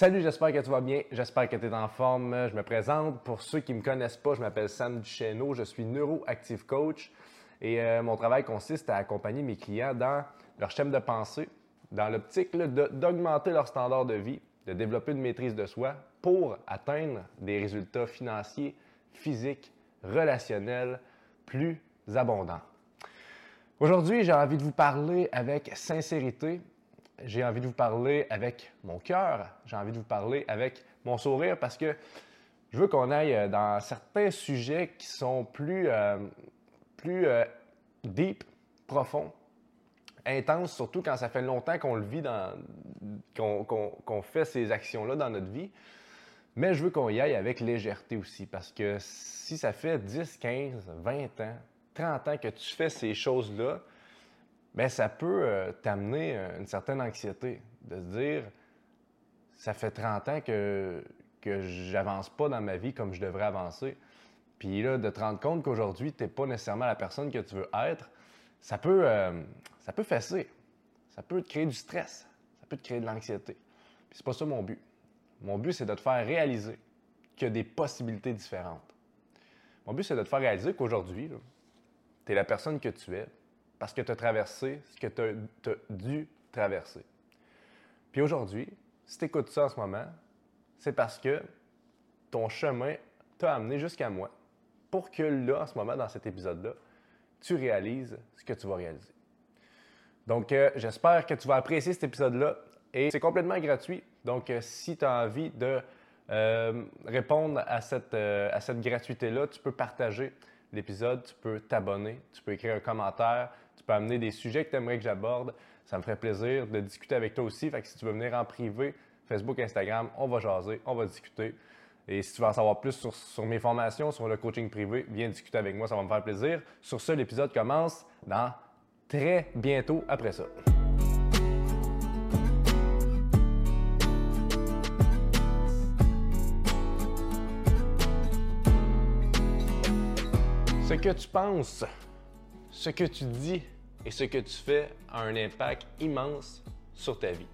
Salut, j'espère que tu vas bien, j'espère que tu es en forme. Je me présente. Pour ceux qui ne me connaissent pas, je m'appelle Sam Duchesneau, je suis neuroactive coach et euh, mon travail consiste à accompagner mes clients dans leur schème de pensée, dans l'optique d'augmenter leur standard de vie, de développer une maîtrise de soi pour atteindre des résultats financiers, physiques, relationnels plus abondants. Aujourd'hui, j'ai envie de vous parler avec sincérité j'ai envie de vous parler avec mon cœur, j'ai envie de vous parler avec mon sourire parce que je veux qu'on aille euh, dans certains sujets qui sont plus, euh, plus euh, deep, profonds, intenses, surtout quand ça fait longtemps qu'on le vit, qu'on fait ces actions-là dans notre vie. Mais je veux qu'on y aille avec légèreté aussi parce que si ça fait 10, 15, 20 ans, 30 ans que tu fais ces choses-là, mais ça peut euh, t'amener euh, une certaine anxiété de se dire ça fait 30 ans que, que j'avance pas dans ma vie comme je devrais avancer. Puis là, de te rendre compte qu'aujourd'hui, tu n'es pas nécessairement la personne que tu veux être, ça peut, euh, ça peut fesser. Ça peut te créer du stress. Ça peut te créer de l'anxiété. Puis c'est pas ça mon but. Mon but, c'est de te faire réaliser qu'il y a des possibilités différentes. Mon but, c'est de te faire réaliser qu'aujourd'hui, tu es la personne que tu es, parce que tu as traversé ce que tu as, dû traverser. Puis aujourd'hui, si tu écoutes ça en ce moment, c'est parce que ton chemin t'a amené jusqu'à moi pour que là, en ce moment, dans cet épisode-là, tu réalises ce que tu vas réaliser. Donc, euh, j'espère que tu vas apprécier cet épisode-là et c'est complètement gratuit. Donc, euh, si tu as envie de euh, répondre à cette, à cette gratuité-là, tu peux partager l'épisode, tu peux t'abonner, tu peux écrire un commentaire, amener des sujets que tu aimerais que j'aborde. Ça me ferait plaisir de discuter avec toi aussi. Fait que si tu veux venir en privé, Facebook, Instagram, on va jaser, on va discuter. Et si tu veux en savoir plus sur, mes formations, sur le coaching privé, viens discuter avec moi, ça va me faire plaisir. Sur ce, l'épisode commence dans très bientôt après ça. Ce que tu penses, ce que tu dis et ce que tu fais a un impact immense sur ta vie.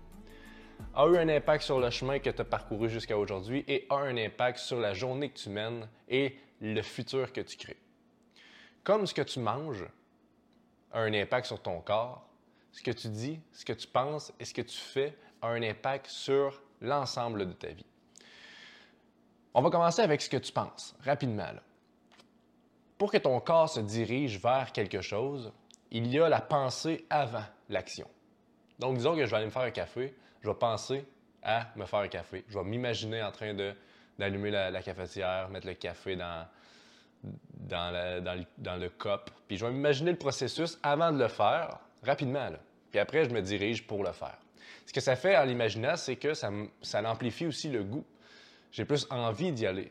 A eu un impact sur le chemin que tu as parcouru jusqu'à aujourd'hui et a un impact sur la journée que tu mènes et le futur que tu crées. Comme ce que tu manges a un impact sur ton corps, ce que tu dis, ce que tu penses et ce que tu fais a un impact sur l'ensemble de ta vie. On va commencer avec ce que tu penses, rapidement. Pour que ton corps se dirige vers quelque chose, il y a la pensée avant l'action. Donc, disons que je vais aller me faire un café, je vais penser à me faire un café. Je vais m'imaginer en train d'allumer la, cafetière, mettre le café dans, dans, le, dans, le, cup. Puis je vais m'imaginer le processus avant de le faire, rapidement. Puis après, je me dirige pour le faire. Ce que ça fait en l'imaginant, c'est que ça, ça amplifie aussi le goût. J'ai plus envie d'y aller.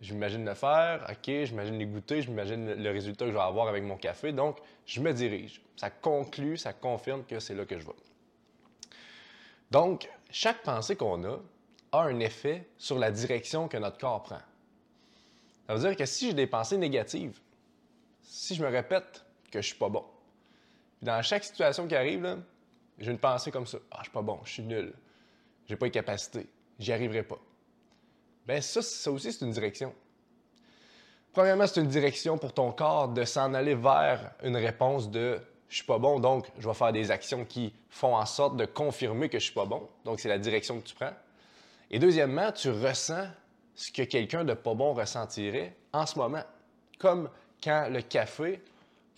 Je m'imagine le faire, OK, j'imagine les goûter, je m'imagine le résultat que je vais avoir avec mon café. Donc, je me dirige. Ça conclut, ça confirme que c'est là que je vais. Donc, chaque pensée qu'on a a un effet sur la direction que notre corps prend. Ça veut dire que si j'ai des pensées négatives, si je me répète que je suis pas bon, dans chaque situation qui arrive, j'ai une pensée comme ça. Ah, je suis pas bon, je suis nul, j'ai pas les capacités, j'y arriverai pas ben ça, ça aussi, c'est une direction. Premièrement, c'est une direction pour ton corps de s'en aller vers une réponse de je suis pas bon, donc je vais faire des actions qui font en sorte de confirmer que je suis pas bon. Donc, c'est la direction que tu prends. Et deuxièmement, tu ressens ce que quelqu'un de pas bon ressentirait en ce moment. Comme quand le café,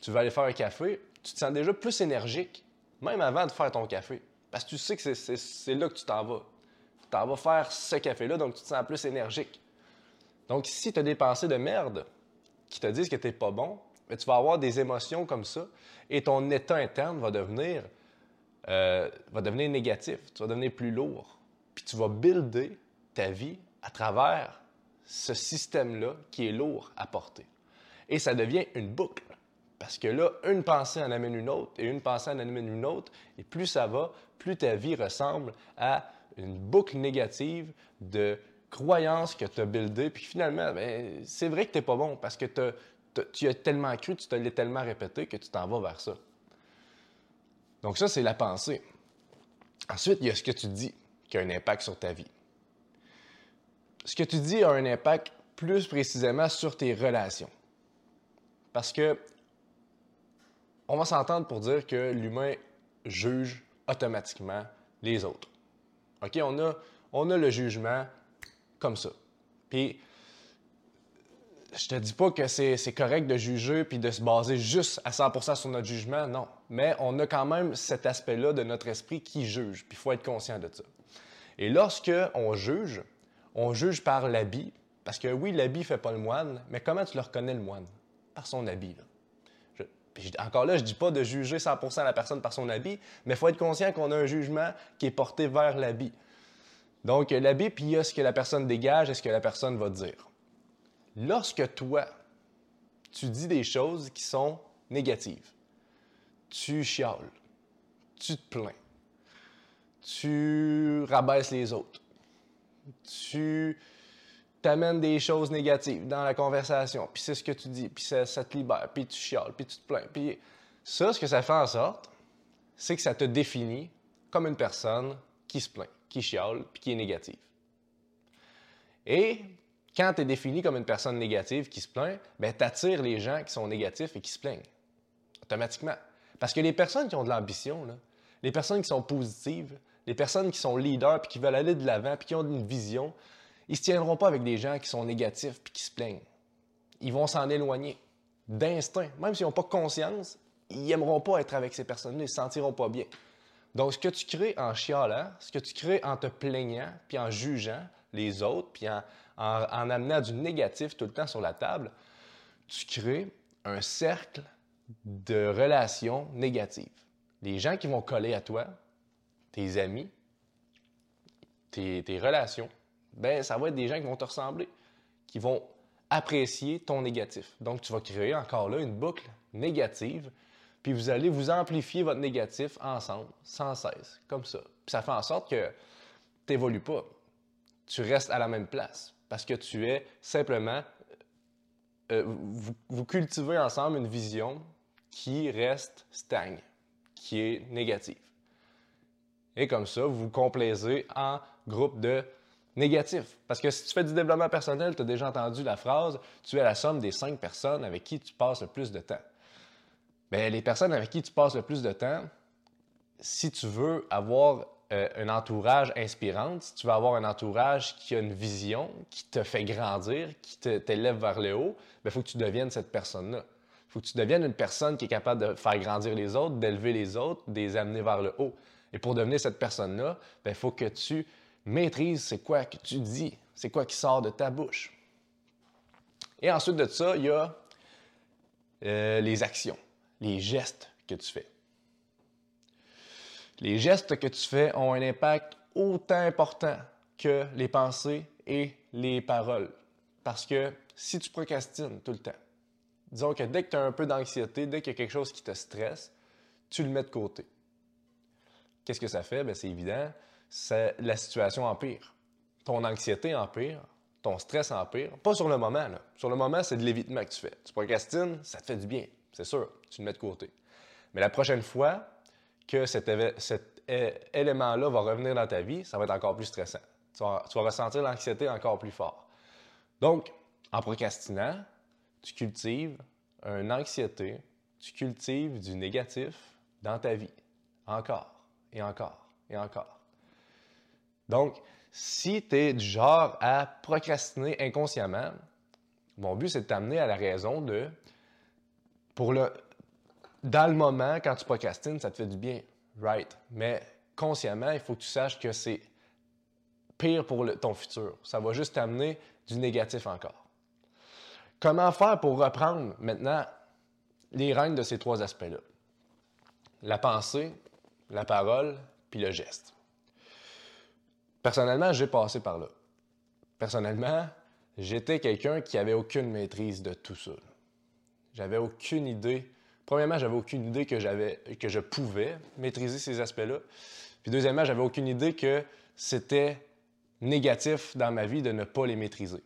tu vas aller faire un café, tu te sens déjà plus énergique, même avant de faire ton café. Parce que tu sais que c'est là que tu t'en vas tu vas faire ce café-là, donc tu te sens plus énergique. Donc, si tu as des pensées de merde qui te disent que tu pas bon, ben, tu vas avoir des émotions comme ça et ton état interne va devenir, euh, va devenir négatif. Tu vas devenir plus lourd. Puis tu vas builder ta vie à travers ce système-là qui est lourd à porter. Et ça devient une boucle. Parce que là, une pensée en amène une autre et une pensée en amène une autre. Et plus ça va, plus ta vie ressemble à une boucle négative de croyances que tu as buildées. Puis finalement, ben, c'est vrai que tu n'es pas bon parce que tu as tellement cru, tu te tellement répété que tu t'en vas vers ça. Donc ça, c'est la pensée. Ensuite, il y a ce que tu dis qui a un impact sur ta vie. ce que tu dis a un impact plus précisément sur tes relations. Parce que on va s'entendre pour dire que l'humain juge automatiquement les autres. OK, on a, a le jugement comme ça. Puis je te dis pas que c'est correct de juger puis de se baser juste à 100% sur notre jugement, non. Mais on a quand même cet aspect-là de notre esprit qui juge, puis il faut être conscient de ça. Et lorsque on juge, on juge par l'habit, parce que oui, l'habit fait pas le moine, mais comment tu le reconnais le moine? Par son habit. Encore là, je dis pas de juger 100% la personne par son habit, mais il faut être conscient qu'on a un jugement qui est porté vers l'habit. Donc, l'habit, puis il y a ce que la personne dégage et ce que la personne va dire. Lorsque toi, tu dis des choses qui sont négatives, tu chiales, tu te plains, tu rabaisses les autres, tu t'amènes des choses négatives dans la conversation, puis c'est ce que tu dis, puis ça, te libère, puis tu chiales, puis tu te plains. Puis ça, ce que ça fait en sorte, c'est que ça te définit comme une personne qui se plaint, qui chiale, puis qui est négative. Et quand tu es défini comme une personne négative qui se plaint, ben, tu attires les gens qui sont négatifs et qui se plaignent. Automatiquement. Parce que les personnes qui ont de l'ambition, les personnes qui sont positives, les personnes qui sont leaders puis qui veulent aller de l'avant puis qui ont une vision, ils ne se tiendront pas avec des gens qui sont négatifs puis qui se plaignent. Ils vont s'en éloigner d'instinct. Même s'ils n'ont pas conscience, ils n'aimeront pas être avec ces personnes-là, ils ne se sentiront pas bien. Donc, ce que tu crées en chialant, ce que tu crées en te plaignant, puis en jugeant les autres, puis en, en, amenant du négatif tout le temps sur la table, tu crées un cercle de relations négatives. Les gens qui vont coller à toi, tes amis, tes, relations, ben ça va être des gens qui vont te ressembler, qui vont apprécier ton négatif. Donc, tu vas créer encore là une boucle négative, puis vous allez vous amplifier votre négatif ensemble, sans cesse, comme ça. Puis ça fait en sorte que tu n'évolues pas. Tu restes à la même place parce que tu es simplement, euh, vous, cultivez ensemble une vision qui reste stagne, qui est négative. Et comme ça, vous vous complaisez en groupe de négatifs. Parce que si tu fais du développement personnel, tu as déjà entendu la phrase Tu es la somme des cinq personnes avec qui tu passes le plus de temps. Bien, les personnes avec qui tu passes le plus de temps, si tu veux avoir euh, un entourage inspirant, si tu veux avoir un entourage qui a une vision, qui te fait grandir, qui t'élève vers le haut, il ben, faut que tu deviennes cette personne-là. Il faut que tu deviennes une personne qui est capable de faire grandir les autres, d'élever les autres, de les amener vers le haut. Et pour devenir cette personne-là, il ben, faut que tu maîtrises c'est quoi que tu dis, c'est quoi qui sort de ta bouche. Et ensuite de ça, il y a euh, les actions, les gestes que tu fais. Les gestes que tu fais ont un impact autant important que les pensées et les paroles. Parce que si tu procrastines tout le temps, disons que dès que tu as un peu d'anxiété, dès qu'il y a quelque chose qui te stresse, tu le mets de côté. Qu'est-ce que ça fait? Bien, c'est évident, la situation empire. Ton anxiété empire, ton stress empire. Pas sur le moment. Là. Sur le moment, c'est de l'évitement que tu fais. Tu procrastines, ça te fait du bien, c'est sûr. Tu le mets de côté. Mais la prochaine fois, que cet, élément-là va revenir dans ta vie, ça va être encore plus stressant. Tu vas, ressentir l'anxiété encore plus fort. Donc, en procrastinant, tu cultives une anxiété, tu cultives du négatif dans ta vie. Encore, et encore, et encore. Donc, si tu es du genre à procrastiner inconsciemment, mon but, c'est de t'amener à la raison de, pour le, dans le moment, quand tu procrastines, ça te fait du bien. Right? Mais consciemment, il faut que tu saches que c'est pire pour ton futur. Ça va juste t'amener du négatif encore. Comment faire pour reprendre maintenant les règnes de ces trois aspects-là? La pensée, la parole, puis le geste. Personnellement, j'ai passé par là. Personnellement, j'étais quelqu'un qui avait aucune maîtrise de tout ça. J'avais aucune idée Premièrement, j'avais aucune idée que, que je pouvais maîtriser ces aspects-là. Puis deuxièmement, j'avais aucune idée que c'était négatif dans ma vie de ne pas les maîtriser.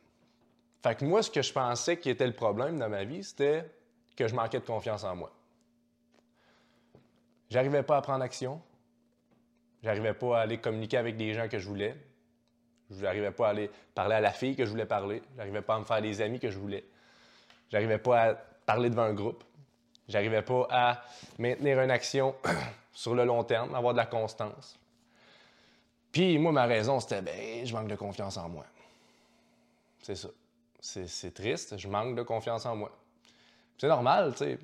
Fait que moi, ce que je pensais qui était le problème dans ma vie, c'était que je manquais de confiance en moi. J'arrivais pas à prendre action. J'arrivais pas à aller communiquer avec des gens que je voulais. Je n'arrivais pas à aller parler à la fille que je voulais parler. Je n'arrivais pas à me faire les amis que je voulais. Je n'arrivais pas à parler devant un groupe. Je n'arrivais pas à maintenir une action sur le long terme, avoir de la constance. Puis moi, ma raison, c'était, ben, je manque de confiance en moi. C'est ça. C'est triste, je manque de confiance en moi. C'est normal, tu sais.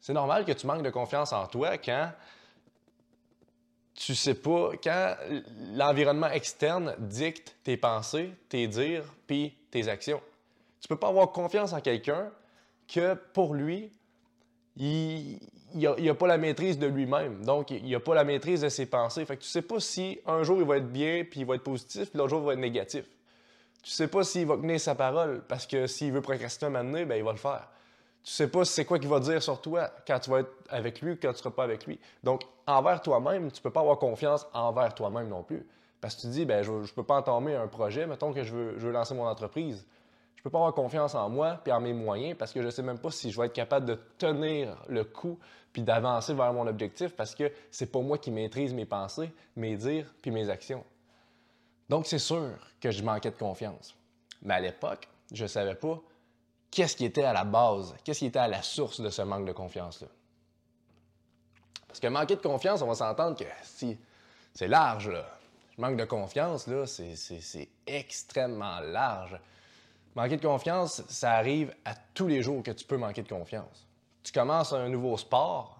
C'est normal que tu manques de confiance en toi quand tu sais pas, quand l'environnement externe dicte tes pensées, tes dires, puis tes actions. Tu peux pas avoir confiance en quelqu'un que pour lui, il n'a pas la maîtrise de lui-même. Donc, il n'a pas la maîtrise de ses pensées. Fait que tu sais pas si un jour il va être bien, puis il va être positif, puis l'autre jour il va être négatif. Tu sais pas s'il va tenir sa parole, parce que s'il veut procrastiner un moment ben, il va le faire. Tu sais pas c'est quoi qu'il va dire sur toi quand tu vas être avec lui ou quand tu seras pas avec lui. Donc, envers toi-même, tu peux pas avoir confiance envers toi-même non plus. Parce que tu dis, ben, je, ne peux pas entamer un projet, mettons que je veux, je veux lancer mon entreprise. Je peux pas avoir confiance en moi et en mes moyens parce que je sais même pas si je vais être capable de tenir le coup puis d'avancer vers mon objectif parce que c'est pas moi qui maîtrise mes pensées, mes dires puis mes actions. Donc, c'est sûr que je manquais de confiance. Mais à l'époque, je savais pas qu'est-ce qui était à la base, qu'est-ce qui était à la source de ce manque de confiance-là? Parce que manquer de confiance, on va s'entendre que si c'est large, là. manque de confiance, là, c'est extrêmement large. Manquer de confiance, ça arrive à tous les jours que tu peux manquer de confiance. Tu commences un nouveau sport,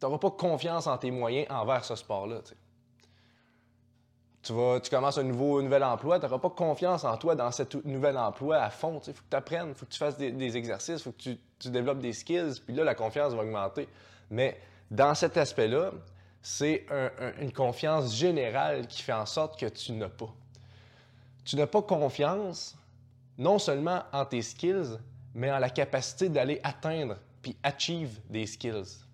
tu n'auras pas confiance en tes moyens envers ce sport-là. Tu, vas, tu commences un, nouveau, nouvel emploi, tu n'auras pas confiance en toi dans ce nouvel emploi à fond. Il faut que tu apprennes, il faut que tu fasses des, exercices, il faut que tu, développes des skills, puis là, la confiance va augmenter. Mais dans cet aspect-là, c'est une confiance générale qui fait en sorte que tu n'as pas. Tu n'as pas confiance non seulement en tes skills, mais en la capacité d'aller atteindre puis achieve des skills.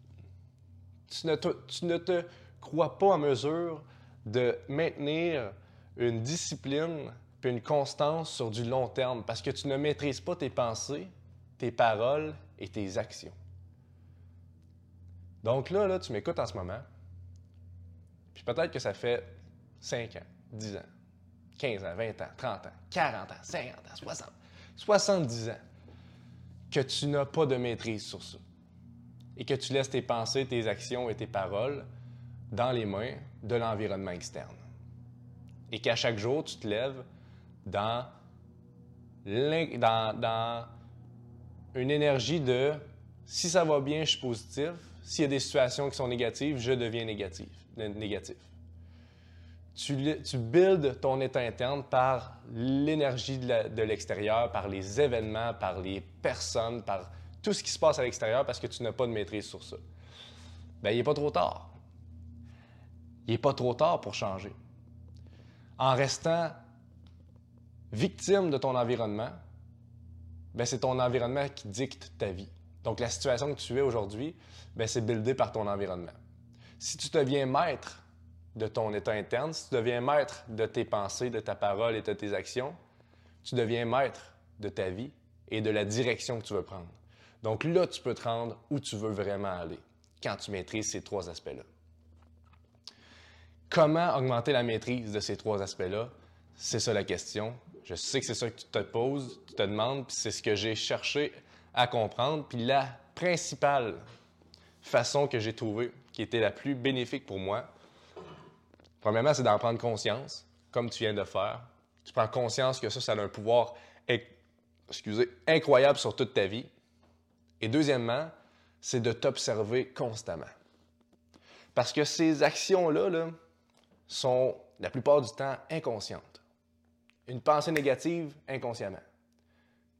Tu ne, tu ne te crois pas en mesure de maintenir une discipline puis une constance sur du long terme parce que tu ne maîtrises pas tes pensées, tes paroles et tes actions. Donc là, là tu m'écoutes en ce moment, puis peut-être que ça fait 5 ans, 10 ans, 15 ans, 20 ans, 30 ans, 40 ans, 50 ans, 60, 70 ans, que tu n'as pas de maîtrise sur ça et que tu laisses tes pensées, tes actions et tes paroles dans les mains de l'environnement externe. Et qu'à chaque jour, tu te lèves dans, dans, dans une énergie de si ça va bien, je suis positif. S'il y a des situations qui sont négatives, je deviens négatif. négatif. Tu, tu builds ton état interne par l'énergie de l'extérieur, par les événements, par les personnes, par tout ce qui se passe à l'extérieur parce que tu n'as pas de maîtrise sur ça. Bien, il n'est pas trop tard il n'est pas trop tard pour changer. En restant victime de ton environnement, ben, c'est ton environnement qui dicte ta vie. Donc, la situation que tu es aujourd'hui, ben, c'est buildé par ton environnement. Si tu deviens maître de ton état interne, si tu deviens maître de tes pensées, de ta parole et de tes actions, tu deviens maître de ta vie et de la direction que tu veux prendre. Donc là, tu peux te rendre où tu veux vraiment aller quand tu maîtrises ces trois aspects-là. Comment augmenter la maîtrise de ces trois aspects-là? C'est ça la question. Je sais que c'est ça que tu te poses, tu te demandes, puis c'est ce que j'ai cherché à comprendre. Puis la principale façon que j'ai trouvée, qui était la plus bénéfique pour moi, premièrement, c'est d'en prendre conscience, comme tu viens de faire. Tu prends conscience que ça, ça a un pouvoir excusez, incroyable sur toute ta vie. Et deuxièmement, c'est de t'observer constamment. Parce que ces actions-là, là, sont la plupart du temps inconscientes. Une pensée négative inconsciemment.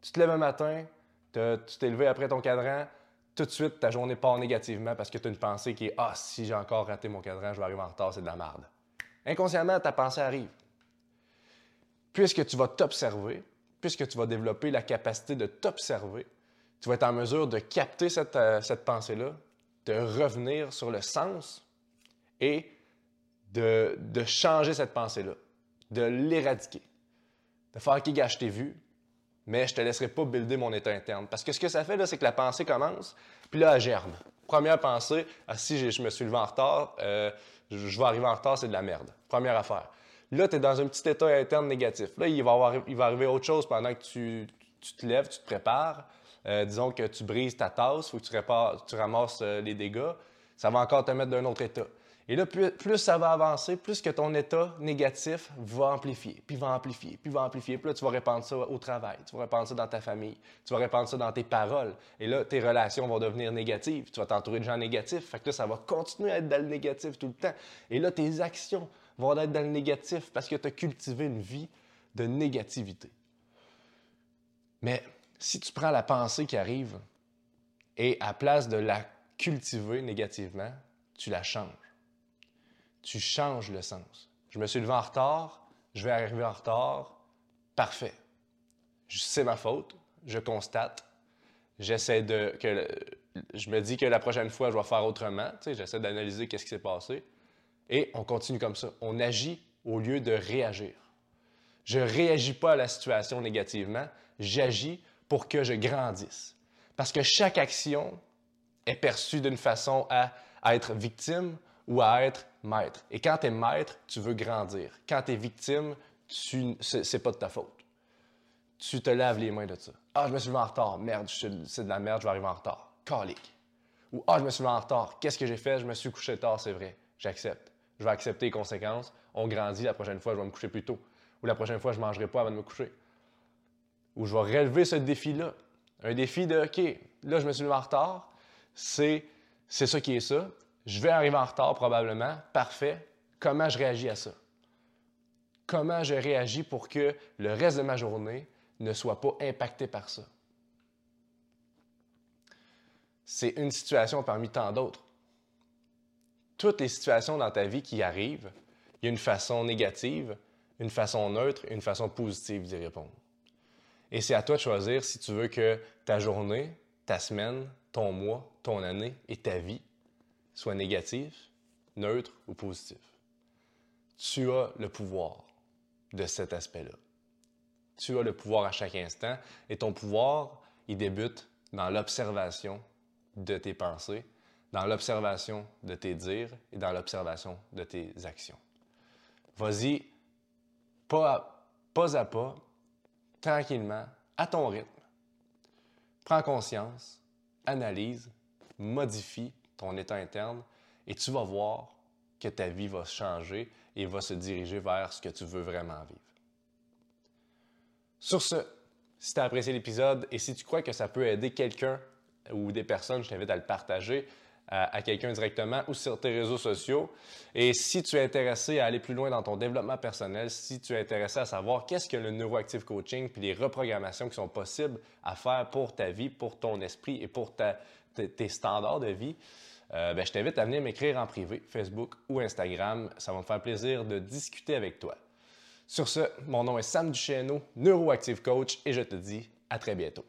Tu te lèves un matin, tu t'es levé après ton cadran, tout de suite ta journée part négativement parce que tu as une pensée qui est Ah, si j'ai encore raté mon cadran, je vais arriver en retard, c'est de la merde. Inconsciemment, ta pensée arrive. Puisque tu vas t'observer, puisque tu vas développer la capacité de t'observer, tu vas être en mesure de capter cette, euh, cette pensée-là, de revenir sur le sens et de, changer cette pensée-là, de l'éradiquer, de faire qui gâche tes vues, mais je te laisserai pas builder mon état interne. Parce que ce que ça fait, là, c'est que la pensée commence, puis là, elle germe. Première pensée, ah, si je me suis levé en retard, euh, je vais arriver en retard, c'est de la merde. Première affaire. Là, tu es dans un petit état interne négatif. Là, il va, avoir, il va arriver autre chose pendant que tu, te lèves, tu te prépares. Euh, disons que tu brises ta tasse, faut que tu, tu ramasses euh, les dégâts. Ça va encore te mettre dans un autre état. Et là, plus, ça va avancer, plus que ton état négatif va amplifier, puis va amplifier, puis va amplifier. Puis là, tu vas répandre ça au travail, tu vas répandre ça dans ta famille, tu vas répandre ça dans tes paroles. Et là, tes relations vont devenir négatives. Tu vas t'entourer de gens négatifs. Fait que là, ça va continuer à être dans le négatif tout le temps. Et là, tes actions vont être dans le négatif parce que tu as cultivé une vie de négativité. Mais si tu prends la pensée qui arrive et à place de la cultiver négativement, tu la changes tu changes le sens. Je me suis levé en retard, je vais arriver en retard, parfait. C'est ma faute, je constate, j'essaie de. Que, je me dis que la prochaine fois, je vais faire autrement, j'essaie d'analyser qu'est-ce qui s'est passé, et on continue comme ça. On agit au lieu de réagir. Je ne réagis pas à la situation négativement, j'agis pour que je grandisse. Parce que chaque action est perçue d'une façon à être victime ou à être maître. Et quand tu es maître, tu veux grandir. Quand tu es victime, tu... c'est pas de ta faute. Tu te laves les mains de ça. Ah, je me suis levé en retard. Merde, c'est de la merde, je vais arriver en retard. Calique. Ou Ah, je me suis levé en retard. Qu'est-ce que j'ai fait? Je me suis couché tard, c'est vrai. J'accepte. Je vais accepter les conséquences. On grandit. La prochaine fois, je vais me coucher plus tôt. Ou la prochaine fois, je ne mangerai pas avant de me coucher. Ou je vais relever ce défi-là. Un défi de OK, là, je me suis levé en retard. C'est, c'est ça qui est ça. Je vais arriver en retard probablement. Parfait. Comment je réagis à ça? Comment je réagis pour que le reste de ma journée ne soit pas impacté par ça? C'est une situation parmi tant d'autres. Toutes les situations dans ta vie qui arrivent, il y a une façon négative, une façon neutre et une façon positive d'y répondre. Et c'est à toi de choisir si tu veux que ta journée, ta semaine, ton mois, ton année et ta vie soit négatif, neutre ou positif. Tu as le pouvoir de cet aspect-là. Tu as le pouvoir à chaque instant et ton pouvoir, il débute dans l'observation de tes pensées, dans l'observation de tes dires et dans l'observation de tes actions. Vas-y pas à, pas à pas, tranquillement, à ton rythme. Prends conscience, analyse, modifie ton état interne, et tu vas voir que ta vie va changer et va se diriger vers ce que tu veux vraiment vivre. Sur ce, si tu as apprécié l'épisode et si tu crois que ça peut aider quelqu'un ou des personnes, je t'invite à le partager à, quelqu'un directement ou sur tes réseaux sociaux. Et si tu es intéressé à aller plus loin dans ton développement personnel, si tu es intéressé à savoir qu'est-ce que le neuroactive coaching puis les reprogrammations qui sont possibles à faire pour ta vie, pour ton esprit et pour tes standards de vie, euh, ben, je t'invite à venir m'écrire en privé, Facebook ou Instagram. Ça va me faire plaisir de discuter avec toi. Sur ce, mon nom est Sam Duchesneau, Neuroactive Coach, et je te dis à très bientôt.